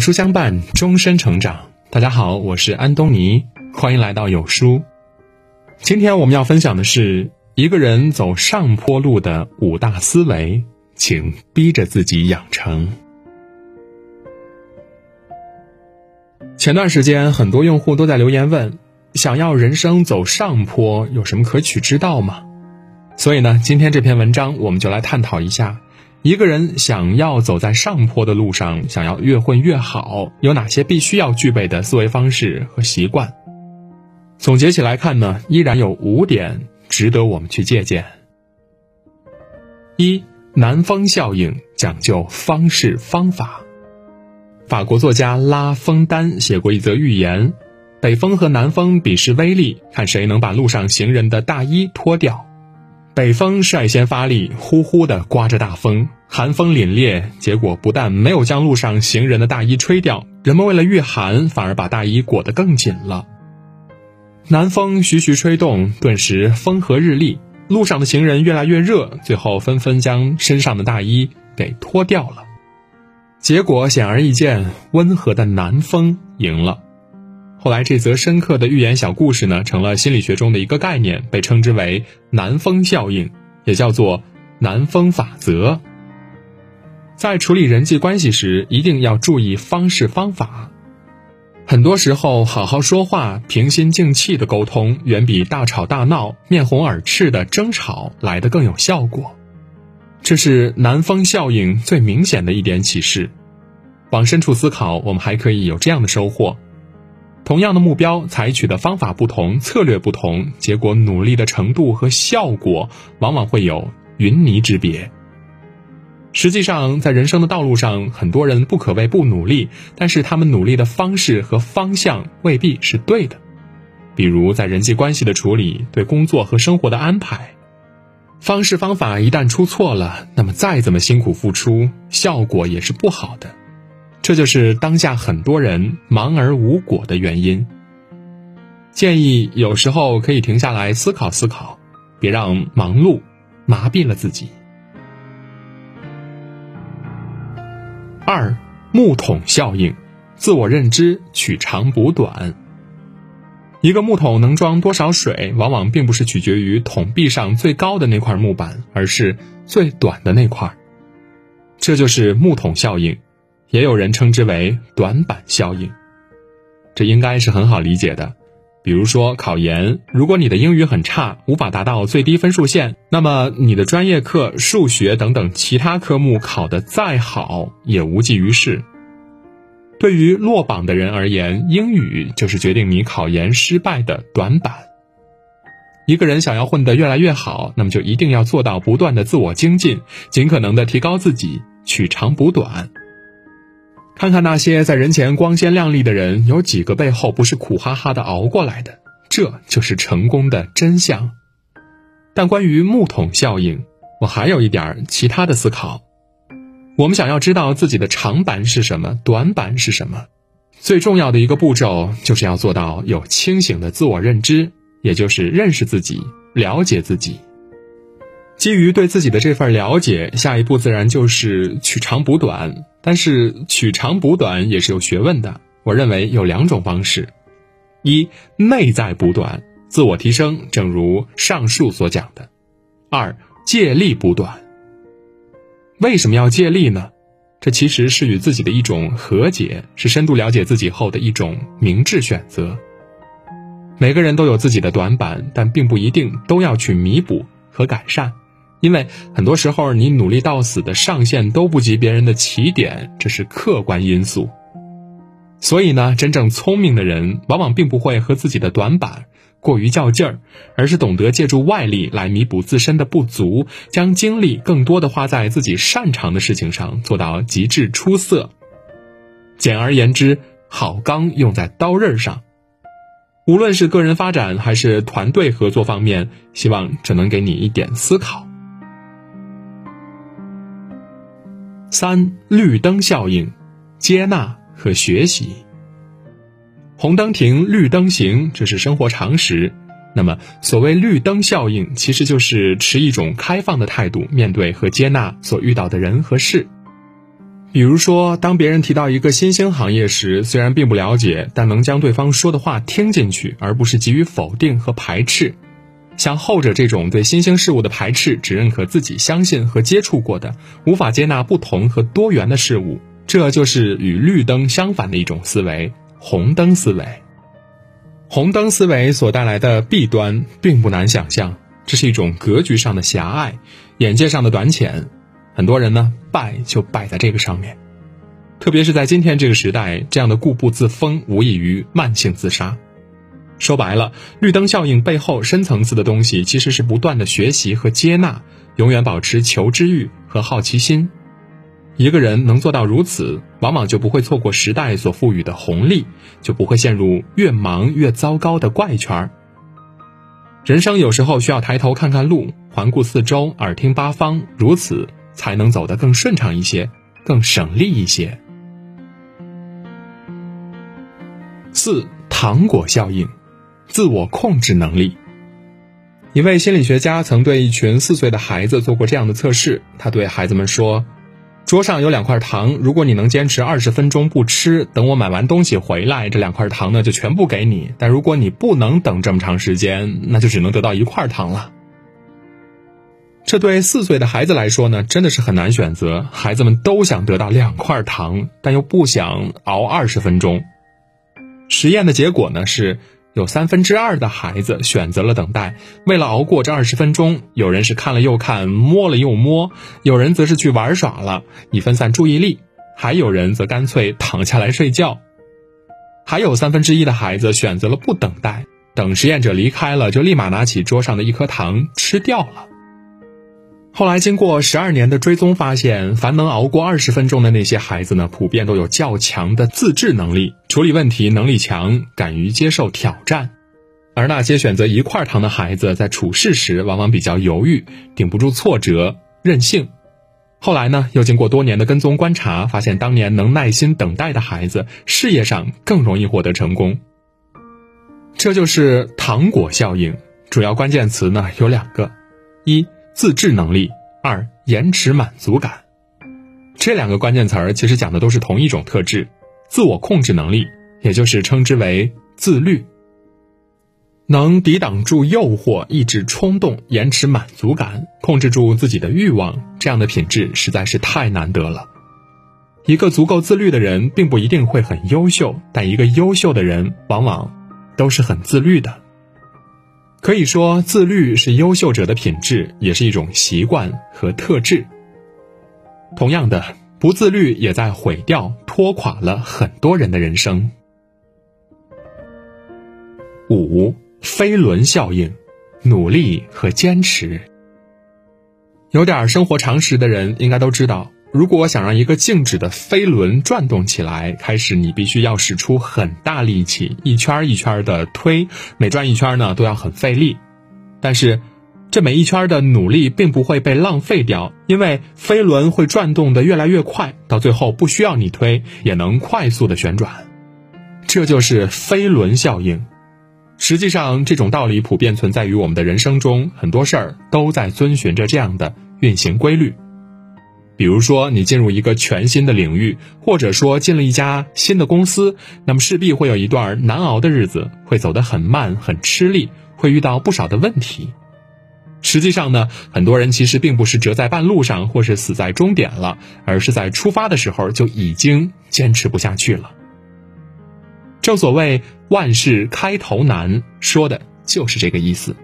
书相伴，终身成长。大家好，我是安东尼，欢迎来到有书。今天我们要分享的是一个人走上坡路的五大思维，请逼着自己养成。前段时间，很多用户都在留言问，想要人生走上坡，有什么可取之道吗？所以呢，今天这篇文章我们就来探讨一下。一个人想要走在上坡的路上，想要越混越好，有哪些必须要具备的思维方式和习惯？总结起来看呢，依然有五点值得我们去借鉴。一，南风效应讲究方式方法。法国作家拉封丹写过一则寓言：北风和南风比试威力，看谁能把路上行人的大衣脱掉。北风率先发力，呼呼地刮着大风，寒风凛冽。结果不但没有将路上行人的大衣吹掉，人们为了御寒，反而把大衣裹得更紧了。南风徐徐吹动，顿时风和日丽，路上的行人越来越热，最后纷纷将身上的大衣给脱掉了。结果显而易见，温和的南风赢了。后来，这则深刻的寓言小故事呢，成了心理学中的一个概念，被称之为“南风效应”，也叫做“南风法则”。在处理人际关系时，一定要注意方式方法。很多时候，好好说话、平心静气的沟通，远比大吵大闹、面红耳赤的争吵来得更有效果。这是南风效应最明显的一点启示。往深处思考，我们还可以有这样的收获。同样的目标，采取的方法不同，策略不同，结果努力的程度和效果往往会有云泥之别。实际上，在人生的道路上，很多人不可谓不努力，但是他们努力的方式和方向未必是对的。比如，在人际关系的处理，对工作和生活的安排，方式方法一旦出错了，那么再怎么辛苦付出，效果也是不好的。这就是当下很多人忙而无果的原因。建议有时候可以停下来思考思考，别让忙碌麻痹了自己。二，木桶效应，自我认知取长补短。一个木桶能装多少水，往往并不是取决于桶壁上最高的那块木板，而是最短的那块。这就是木桶效应。也有人称之为短板效应，这应该是很好理解的。比如说考研，如果你的英语很差，无法达到最低分数线，那么你的专业课、数学等等其他科目考得再好，也无济于事。对于落榜的人而言，英语就是决定你考研失败的短板。一个人想要混得越来越好，那么就一定要做到不断的自我精进，尽可能的提高自己，取长补短。看看那些在人前光鲜亮丽的人，有几个背后不是苦哈哈的熬过来的？这就是成功的真相。但关于木桶效应，我还有一点其他的思考。我们想要知道自己的长板是什么，短板是什么，最重要的一个步骤就是要做到有清醒的自我认知，也就是认识自己、了解自己。基于对自己的这份了解，下一步自然就是取长补短。但是取长补短也是有学问的。我认为有两种方式：一、内在补短，自我提升，正如上述所讲的；二、借力补短。为什么要借力呢？这其实是与自己的一种和解，是深度了解自己后的一种明智选择。每个人都有自己的短板，但并不一定都要去弥补和改善。因为很多时候，你努力到死的上限都不及别人的起点，这是客观因素。所以呢，真正聪明的人往往并不会和自己的短板过于较劲儿，而是懂得借助外力来弥补自身的不足，将精力更多的花在自己擅长的事情上，做到极致出色。简而言之，好钢用在刀刃上。无论是个人发展还是团队合作方面，希望这能给你一点思考。三绿灯效应，接纳和学习。红灯停，绿灯行，这是生活常识。那么，所谓绿灯效应，其实就是持一种开放的态度，面对和接纳所遇到的人和事。比如说，当别人提到一个新兴行业时，虽然并不了解，但能将对方说的话听进去，而不是给予否定和排斥。像后者这种对新兴事物的排斥，只认可自己相信和接触过的，无法接纳不同和多元的事物，这就是与绿灯相反的一种思维——红灯思维。红灯思维所带来的弊端并不难想象，这是一种格局上的狭隘，眼界上的短浅。很多人呢，败就败在这个上面，特别是在今天这个时代，这样的固步自封无异于慢性自杀。说白了，绿灯效应背后深层次的东西，其实是不断的学习和接纳，永远保持求知欲和好奇心。一个人能做到如此，往往就不会错过时代所赋予的红利，就不会陷入越忙越糟糕的怪圈儿人生有时候需要抬头看看路，环顾四周，耳听八方，如此。才能走得更顺畅一些，更省力一些。四糖果效应，自我控制能力。一位心理学家曾对一群四岁的孩子做过这样的测试，他对孩子们说：“桌上有两块糖，如果你能坚持二十分钟不吃，等我买完东西回来，这两块糖呢就全部给你。但如果你不能等这么长时间，那就只能得到一块糖了。”这对四岁的孩子来说呢，真的是很难选择。孩子们都想得到两块糖，但又不想熬二十分钟。实验的结果呢，是有三分之二的孩子选择了等待。为了熬过这二十分钟，有人是看了又看，摸了又摸；有人则是去玩耍了，以分散注意力；还有人则干脆躺下来睡觉。还有三分之一的孩子选择了不等待，等实验者离开了，就立马拿起桌上的一颗糖吃掉了。后来经过十二年的追踪，发现凡能熬过二十分钟的那些孩子呢，普遍都有较强的自制能力，处理问题能力强，敢于接受挑战；而那些选择一块糖的孩子，在处事时往往比较犹豫，顶不住挫折，任性。后来呢，又经过多年的跟踪观察，发现当年能耐心等待的孩子，事业上更容易获得成功。这就是糖果效应，主要关键词呢有两个，一。自制能力，二延迟满足感，这两个关键词儿其实讲的都是同一种特质，自我控制能力，也就是称之为自律。能抵挡住诱惑，抑制冲动，延迟满足感，控制住自己的欲望，这样的品质实在是太难得了。一个足够自律的人，并不一定会很优秀，但一个优秀的人，往往都是很自律的。可以说，自律是优秀者的品质，也是一种习惯和特质。同样的，不自律也在毁掉、拖垮了很多人的人生。五飞轮效应，努力和坚持。有点生活常识的人应该都知道。如果想让一个静止的飞轮转动起来，开始你必须要使出很大力气，一圈一圈的推，每转一圈呢都要很费力。但是，这每一圈的努力并不会被浪费掉，因为飞轮会转动的越来越快，到最后不需要你推也能快速的旋转。这就是飞轮效应。实际上，这种道理普遍存在于我们的人生中，很多事儿都在遵循着这样的运行规律。比如说，你进入一个全新的领域，或者说进了一家新的公司，那么势必会有一段难熬的日子，会走得很慢、很吃力，会遇到不少的问题。实际上呢，很多人其实并不是折在半路上，或是死在终点了，而是在出发的时候就已经坚持不下去了。正所谓万事开头难，说的就是这个意思。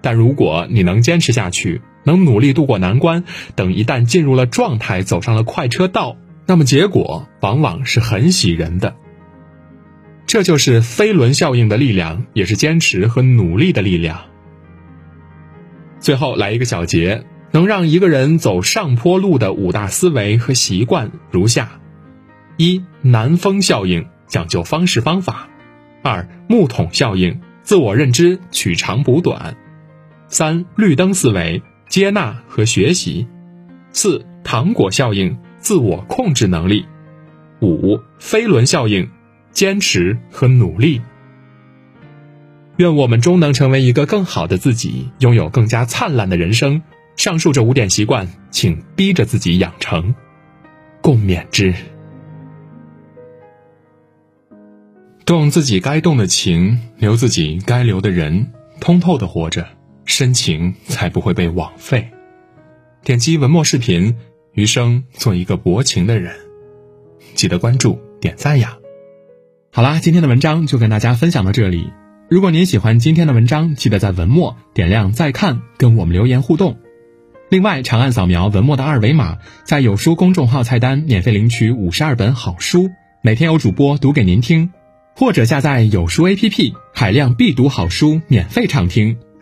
但如果你能坚持下去，能努力度过难关，等一旦进入了状态，走上了快车道，那么结果往往是很喜人的。这就是飞轮效应的力量，也是坚持和努力的力量。最后来一个小结，能让一个人走上坡路的五大思维和习惯如下：一、南风效应，讲究方式方法；二、木桶效应，自我认知，取长补短；三、绿灯思维。接纳和学习，四糖果效应，自我控制能力，五飞轮效应，坚持和努力。愿我们终能成为一个更好的自己，拥有更加灿烂的人生。上述这五点习惯，请逼着自己养成。共勉之。动自己该动的情，留自己该留的人，通透的活着，深情才不会被枉费。点击文末视频，余生做一个薄情的人。记得关注、点赞呀！好啦，今天的文章就跟大家分享到这里。如果您喜欢今天的文章，记得在文末点亮再看，跟我们留言互动。另外，长按扫描文末的二维码，在有书公众号菜单免费领取五十二本好书，每天有主播读给您听。或者下载有书 APP，海量必读好书免费畅听，